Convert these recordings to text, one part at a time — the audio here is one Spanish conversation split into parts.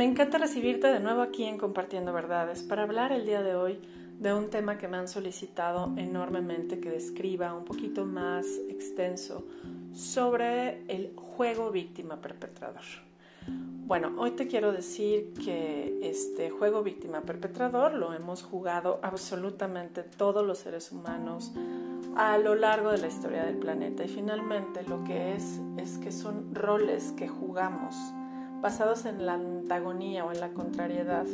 Me encanta recibirte de nuevo aquí en Compartiendo Verdades para hablar el día de hoy de un tema que me han solicitado enormemente que describa un poquito más extenso sobre el juego víctima perpetrador. Bueno, hoy te quiero decir que este juego víctima perpetrador lo hemos jugado absolutamente todos los seres humanos a lo largo de la historia del planeta y finalmente lo que es es que son roles que jugamos basados en la antagonía o en la contrariedad,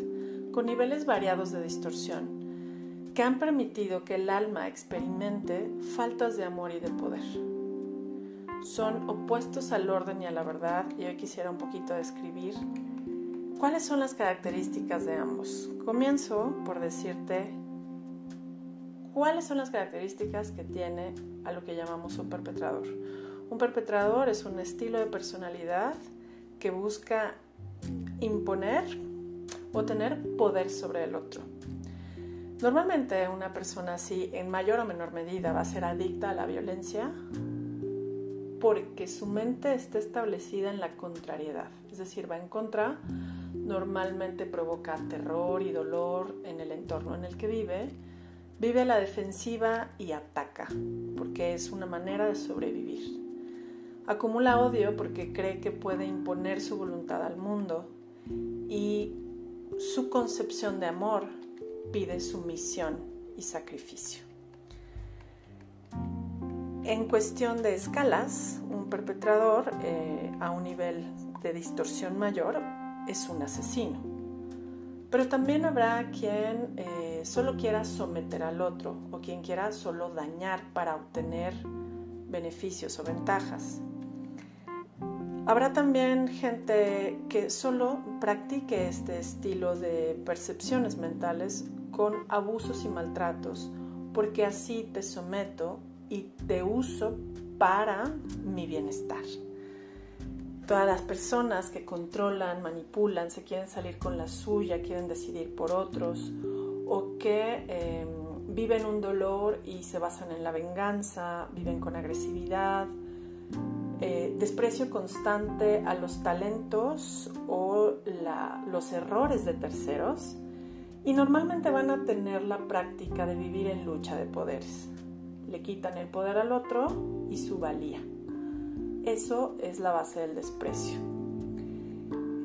con niveles variados de distorsión, que han permitido que el alma experimente faltas de amor y de poder. Son opuestos al orden y a la verdad, y hoy quisiera un poquito describir cuáles son las características de ambos. Comienzo por decirte cuáles son las características que tiene a lo que llamamos un perpetrador. Un perpetrador es un estilo de personalidad que busca imponer o tener poder sobre el otro. Normalmente una persona así, en mayor o menor medida, va a ser adicta a la violencia porque su mente está establecida en la contrariedad, es decir, va en contra, normalmente provoca terror y dolor en el entorno en el que vive, vive a la defensiva y ataca, porque es una manera de sobrevivir. Acumula odio porque cree que puede imponer su voluntad al mundo y su concepción de amor pide sumisión y sacrificio. En cuestión de escalas, un perpetrador eh, a un nivel de distorsión mayor es un asesino. Pero también habrá quien eh, solo quiera someter al otro o quien quiera solo dañar para obtener beneficios o ventajas. Habrá también gente que solo practique este estilo de percepciones mentales con abusos y maltratos, porque así te someto y te uso para mi bienestar. Todas las personas que controlan, manipulan, se quieren salir con la suya, quieren decidir por otros o que em, viven un dolor y se basan en la venganza, viven con agresividad, eh, desprecio constante a los talentos o los errores de terceros y normalmente van a tener la práctica de vivir en lucha de poderes. Le quitan el poder al otro y su valía. Eso es la base del desprecio.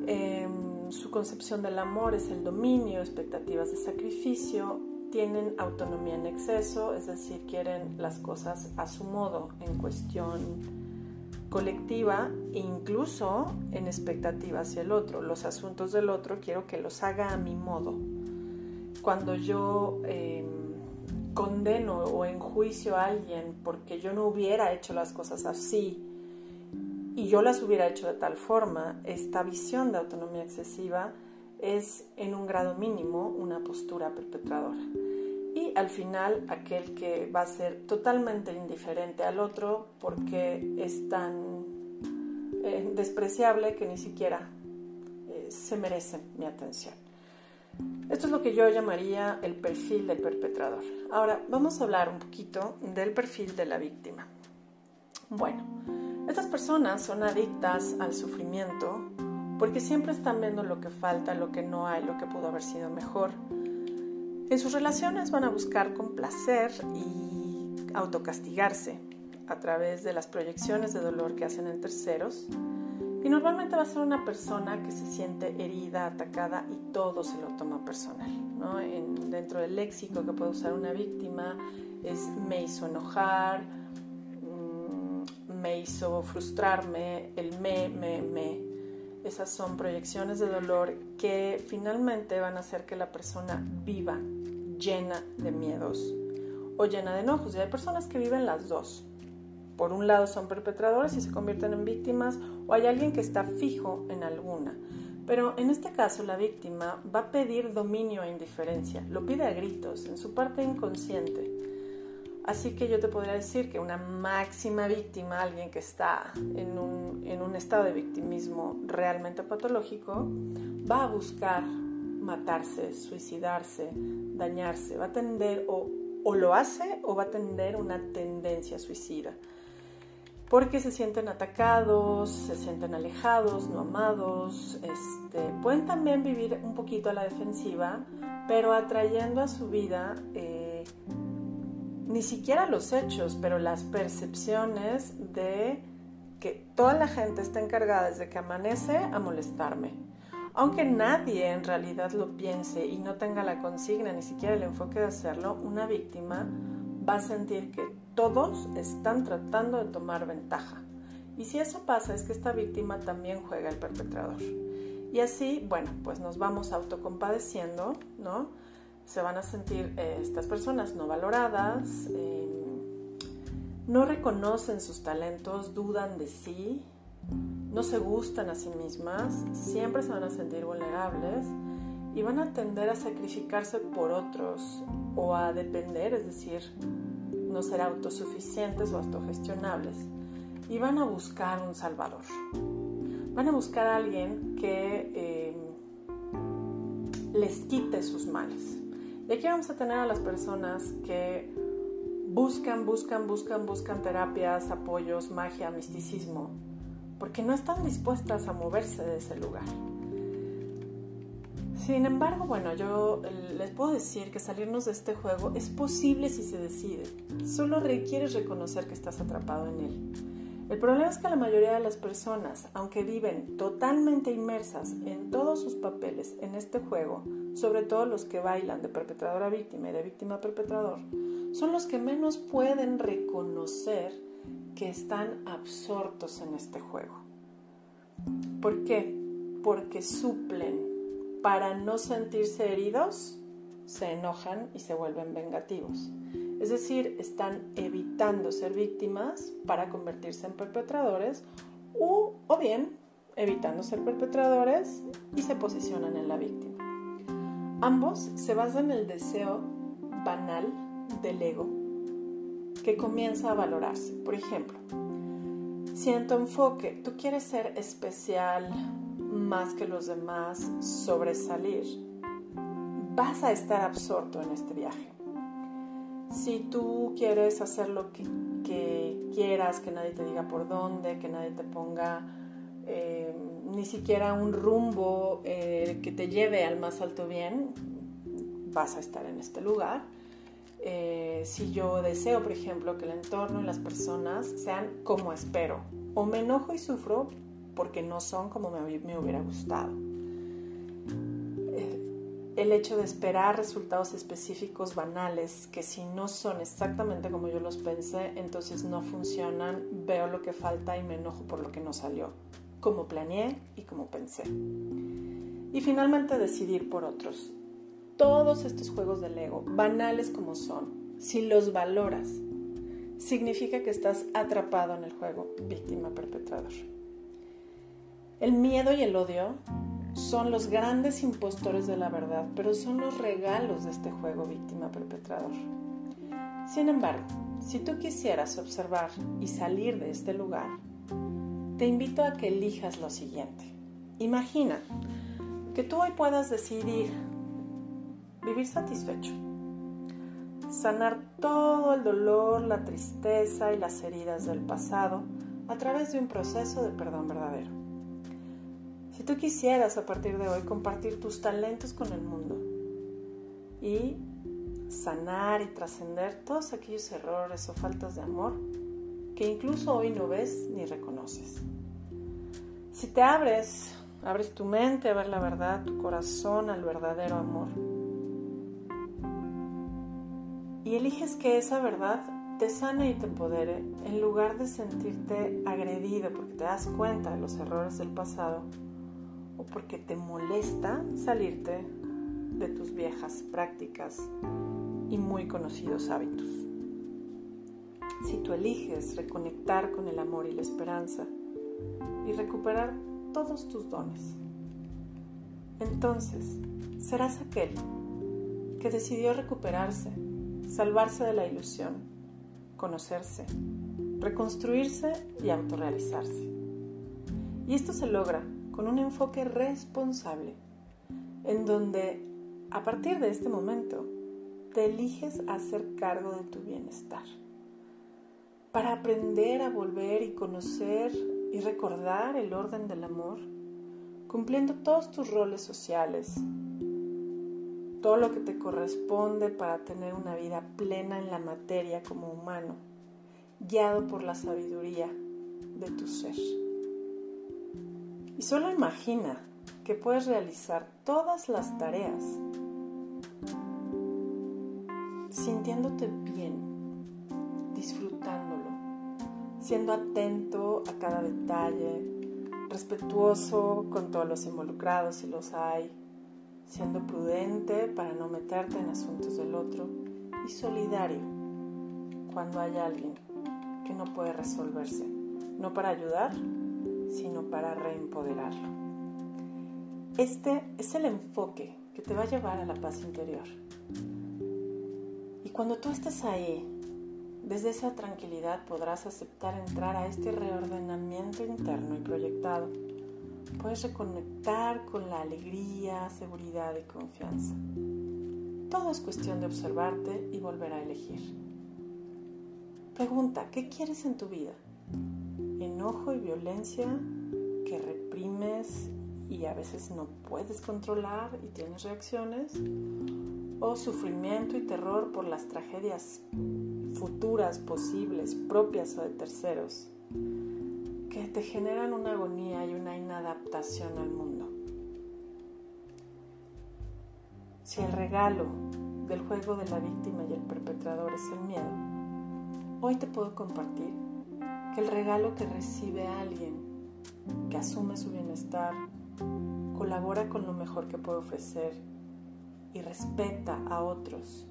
Em, su concepción del amor es el dominio, expectativas de sacrificio, tienen autonomía en exceso, es decir, quieren las cosas a su modo en cuestión colectiva e incluso en expectativa hacia el otro. Los asuntos del otro quiero que los haga a mi modo. Cuando yo em, condeno o enjuicio a alguien porque yo no hubiera hecho las cosas así y yo las hubiera hecho de tal forma, esta visión de autonomía excesiva es en un grado mínimo una postura perpetradora al final aquel que va a ser totalmente indiferente al otro porque es tan eh, despreciable que ni siquiera eh, se merece mi atención. Esto es lo que yo llamaría el perfil del perpetrador. Ahora vamos a hablar un poquito del perfil de la víctima. Bueno, estas personas son adictas al sufrimiento porque siempre están viendo lo que falta, lo que no hay, lo que pudo haber sido mejor en sus relaciones van a buscar complacer y autocastigarse a través de las proyecciones de dolor que hacen en terceros. Y normalmente va a ser una persona que se siente herida, atacada y todo se lo toma personal. dentro del léxico que puede usar una víctima es me hizo enojar, mm, me hizo frustrarme, el me, me, me esas son proyecciones de dolor que finalmente van a hacer que la persona viva llena de miedos o llena de enojos. Y hay personas que viven las dos. Por un lado son perpetradores y se convierten en víctimas o hay alguien que está fijo en alguna. Pero en este caso la víctima va a pedir dominio e indiferencia, lo pide a gritos, en su parte inconsciente. Así que yo te podría decir que una máxima víctima, alguien que está en un, en un estado de victimismo realmente patológico, va a buscar matarse, suicidarse, dañarse, va a tender o, o lo hace o va a tender una tendencia suicida. porque se sienten atacados, se sienten alejados, no amados, este, pueden también vivir un poquito a la defensiva, pero atrayendo a su vida eh, ni siquiera los hechos, pero las percepciones de que toda la gente está encargada desde que amanece a molestarme. Aunque nadie en realidad lo piense y no tenga la consigna ni siquiera el enfoque de hacerlo, una víctima va a sentir que todos están tratando de tomar ventaja. Y si eso pasa es que esta víctima también juega el perpetrador. Y así, bueno, pues nos vamos autocompadeciendo, ¿no? Se van a sentir eh, estas personas no valoradas, eh, no reconocen sus talentos, dudan de sí, no se gustan a sí mismas, siempre se van a sentir vulnerables y van a tender a sacrificarse por otros o a depender, es decir, no ser autosuficientes o autogestionables. Y van a buscar un salvador. Van a buscar a alguien que eh, les quite sus males. Y aquí vamos a tener a las personas que buscan, buscan, buscan, buscan terapias, apoyos, magia, misticismo, porque no están dispuestas a moverse de ese lugar. Sin embargo, bueno, yo les puedo decir que salirnos de este juego es posible si se decide. Solo requieres reconocer que estás atrapado en él. El problema es que la mayoría de las personas, aunque viven totalmente inmersas en todos sus papeles en este juego, sobre todo los que bailan de perpetrador a víctima y de víctima a perpetrador, son los que menos pueden reconocer que están absortos en este juego. ¿Por qué? Porque suplen para no sentirse heridos, se enojan y se vuelven vengativos. Es decir, están evitando ser víctimas para convertirse en perpetradores o, o bien evitando ser perpetradores y se posicionan en la víctima. Ambos se basan en el deseo banal del ego que comienza a valorarse. Por ejemplo, si en tu enfoque tú quieres ser especial, más que los demás, sobresalir, vas a estar absorto en este viaje. Si tú quieres hacer lo que, quieras, que nadie te diga por dónde, que nadie te ponga eh, ni siquiera un rumbo eh, que te lleve al más alto bien, vas a estar en este lugar. Eh, si yo deseo, por ejemplo, que el entorno y las personas sean como espero, o me enojo y sufro porque no son como me, hubiera gustado. Eh, el hecho de esperar resultados específicos banales que si no son exactamente como yo los pensé, entonces no funcionan, veo lo que falta y me enojo por lo que no salió, como planeé y como pensé. Y finalmente decidir por otros. Todos estos juegos del ego, banales como son, si los valoras, significa que estás atrapado en el juego víctima-perpetrador. El miedo y el odio son los grandes impostores de la verdad, pero son los regalos de este juego víctima-perpetrador. Sin embargo, si tú quisieras observar y salir de este lugar, te invito a que elijas lo siguiente. Imagina que tú hoy puedas decidir vivir satisfecho, sanar todo el dolor, la tristeza y las heridas del pasado a través de un proceso de perdón verdadero. Si tú quisieras a partir de hoy compartir tus talentos con el mundo y sanar y trascender todos aquellos errores o faltas de amor que incluso hoy no ves ni reconoces. Si te abres, abres tu mente a ver la verdad, tu corazón al verdadero amor y eliges que esa verdad te sane y te empodere en lugar de sentirte agredido porque te das cuenta de los errores del pasado o porque te molesta salirte de tus viejas prácticas y muy conocidos hábitos. Si tú eliges reconectar con el amor y la esperanza y recuperar todos tus dones, entonces serás aquel que decidió recuperarse, salvarse de la ilusión, conocerse, reconstruirse y autorrealizarse. Y esto se logra con un enfoque responsable, en donde a partir de este momento te eliges hacer cargo de tu bienestar. para aprender a volver y conocer y recordar el orden del amor, cumpliendo todos tus roles sociales, todo lo que te corresponde para tener una vida plena en la materia como humano, guiado por la sabiduría de tu ser. Y solo imagina que puedes realizar todas las tareas sintiéndote bien, disfrutándolo, siendo atento a cada detalle, respetuoso con todos los involucrados si los hay, siendo prudente para no meterte en asuntos del otro y solidario cuando hay alguien que no puede resolverse, no para ayudar, sino para reempoderarlo. Este es el enfoque que te va a llevar a la paz interior. Y cuando tú estés ahí, desde esa tranquilidad podrás aceptar entrar a este reordenamiento interno y proyectado puedes reconectar con la alegría, seguridad y confianza. Todo es cuestión de observarte y volver a elegir. Pregunta, ¿qué quieres en tu vida? ¿Enojo y violencia que reprimes y a veces no puedes controlar y tienes reacciones? ¿O sufrimiento y terror por las tragedias futuras, posibles, propias o de terceros? Que te generan una agonía y una inadaptación al mundo. Si el regalo del juego de la víctima y el perpetrador es el miedo, hoy te puedo compartir que el regalo que recibe alguien que asume su bienestar, colabora con lo mejor que puede ofrecer y respeta a otros,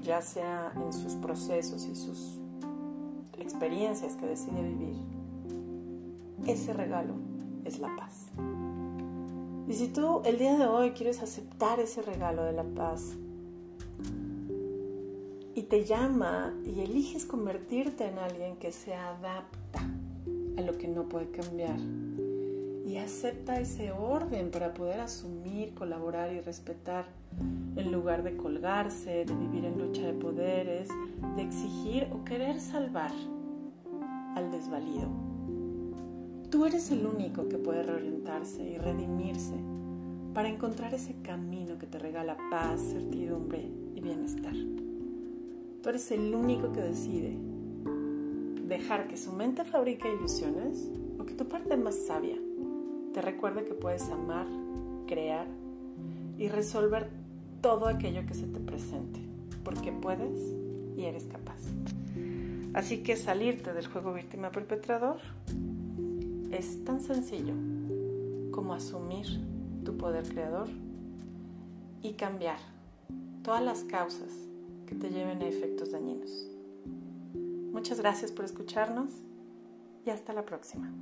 ya sea en sus procesos y sus experiencias que decide vivir, ese regalo es la paz. Y si tú el día de hoy quieres aceptar ese regalo de la paz y te llama y eliges convertirte en alguien que se adapta a lo que no puede cambiar y acepta ese orden para poder asumir, colaborar y respetar en lugar de colgarse, de vivir en lucha de poderes, de exigir o querer salvar al desvalido. Tú eres el único que puede reorientarse y redimirse para encontrar ese camino que te regala paz, certidumbre y bienestar. Tú eres el único que decide dejar que su mente fabrique ilusiones o que tu parte más sabia te recuerde que puedes amar, crear y resolver todo aquello que se te presente, porque puedes y eres capaz. Así que salirte del juego víctima perpetrador es tan sencillo como asumir tu poder creador y cambiar todas las causas que te lleven a efectos dañinos. Muchas gracias por escucharnos y hasta la próxima.